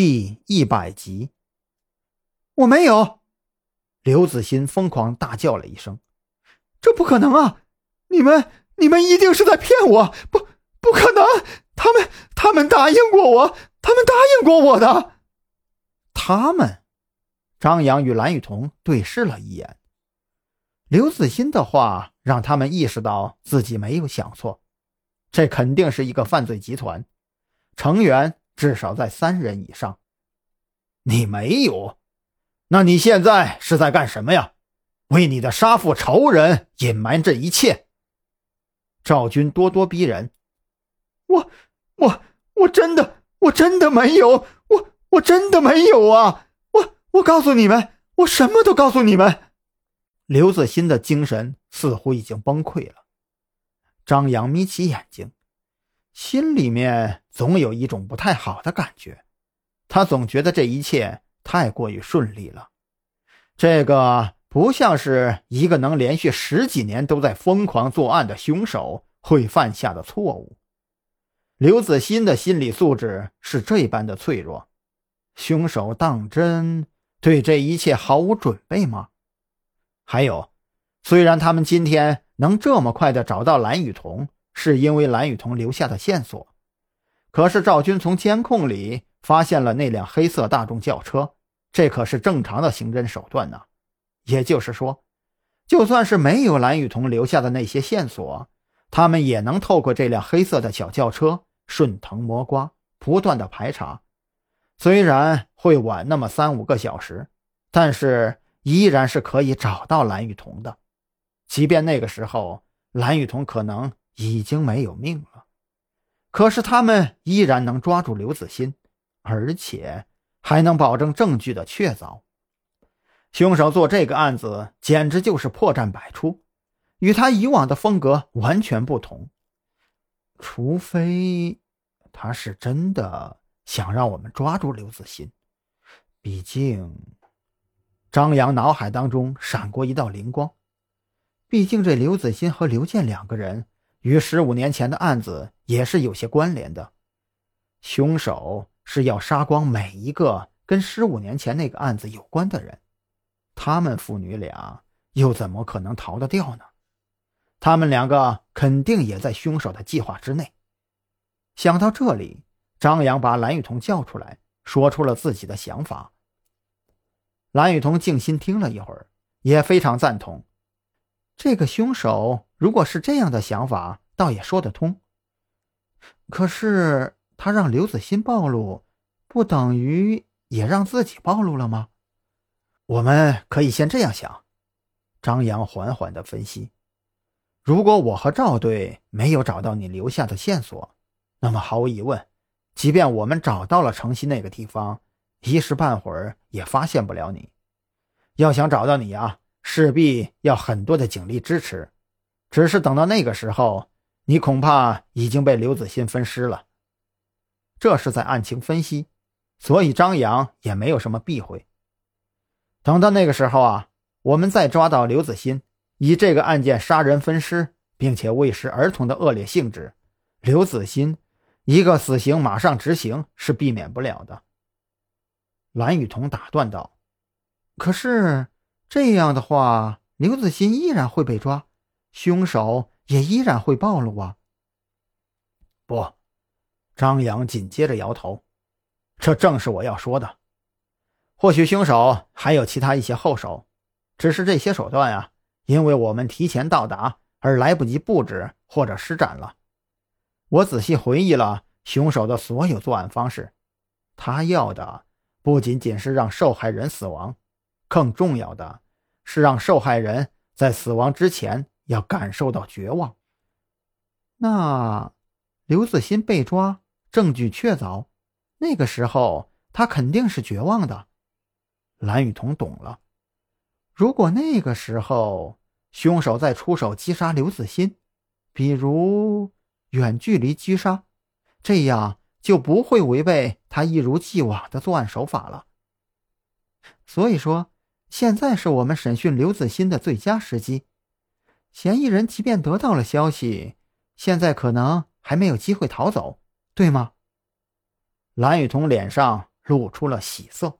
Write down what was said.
第一百集，我没有。刘子欣疯狂大叫了一声：“这不可能啊！你们，你们一定是在骗我！不，不可能！他们，他们答应过我，他们答应过我的。他们。”张扬与蓝雨桐对视了一眼。刘子欣的话让他们意识到自己没有想错，这肯定是一个犯罪集团，成员。至少在三人以上。你没有，那你现在是在干什么呀？为你的杀父仇人隐瞒这一切。赵军咄咄逼人。我我我真的我真的没有，我我真的没有啊！我我告诉你们，我什么都告诉你们。刘子欣的精神似乎已经崩溃了。张扬眯起眼睛。心里面总有一种不太好的感觉，他总觉得这一切太过于顺利了，这个不像是一个能连续十几年都在疯狂作案的凶手会犯下的错误。刘子欣的心理素质是这般的脆弱，凶手当真对这一切毫无准备吗？还有，虽然他们今天能这么快的找到蓝雨桐。是因为蓝雨桐留下的线索，可是赵军从监控里发现了那辆黑色大众轿车，这可是正常的刑侦手段呢。也就是说，就算是没有蓝雨桐留下的那些线索，他们也能透过这辆黑色的小轿车顺藤摸瓜，不断的排查。虽然会晚那么三五个小时，但是依然是可以找到蓝雨桐的。即便那个时候蓝雨桐可能。已经没有命了，可是他们依然能抓住刘子欣，而且还能保证证据的确凿。凶手做这个案子简直就是破绽百出，与他以往的风格完全不同。除非他是真的想让我们抓住刘子欣，毕竟张扬脑海当中闪过一道灵光，毕竟这刘子欣和刘健两个人。与十五年前的案子也是有些关联的，凶手是要杀光每一个跟十五年前那个案子有关的人，他们父女俩又怎么可能逃得掉呢？他们两个肯定也在凶手的计划之内。想到这里，张扬把蓝雨桐叫出来，说出了自己的想法。蓝雨桐静心听了一会儿，也非常赞同。这个凶手如果是这样的想法，倒也说得通。可是他让刘子欣暴露，不等于也让自己暴露了吗？我们可以先这样想。张扬缓缓的分析：如果我和赵队没有找到你留下的线索，那么毫无疑问，即便我们找到了城西那个地方，一时半会儿也发现不了你。要想找到你啊！势必要很多的警力支持，只是等到那个时候，你恐怕已经被刘子欣分尸了。这是在案情分析，所以张扬也没有什么避讳。等到那个时候啊，我们再抓到刘子欣，以这个案件杀人分尸并且喂食儿童的恶劣性质，刘子欣一个死刑马上执行是避免不了的。蓝雨桐打断道：“可是。”这样的话，刘子欣依然会被抓，凶手也依然会暴露啊！不，张扬紧接着摇头。这正是我要说的。或许凶手还有其他一些后手，只是这些手段啊，因为我们提前到达而来不及布置或者施展了。我仔细回忆了凶手的所有作案方式，他要的不仅仅是让受害人死亡。更重要的是，让受害人在死亡之前要感受到绝望。那刘子欣被抓，证据确凿，那个时候他肯定是绝望的。蓝雨桐懂了。如果那个时候凶手再出手击杀刘子欣，比如远距离狙杀，这样就不会违背他一如既往的作案手法了。所以说。现在是我们审讯刘子欣的最佳时机。嫌疑人即便得到了消息，现在可能还没有机会逃走，对吗？蓝雨桐脸上露出了喜色。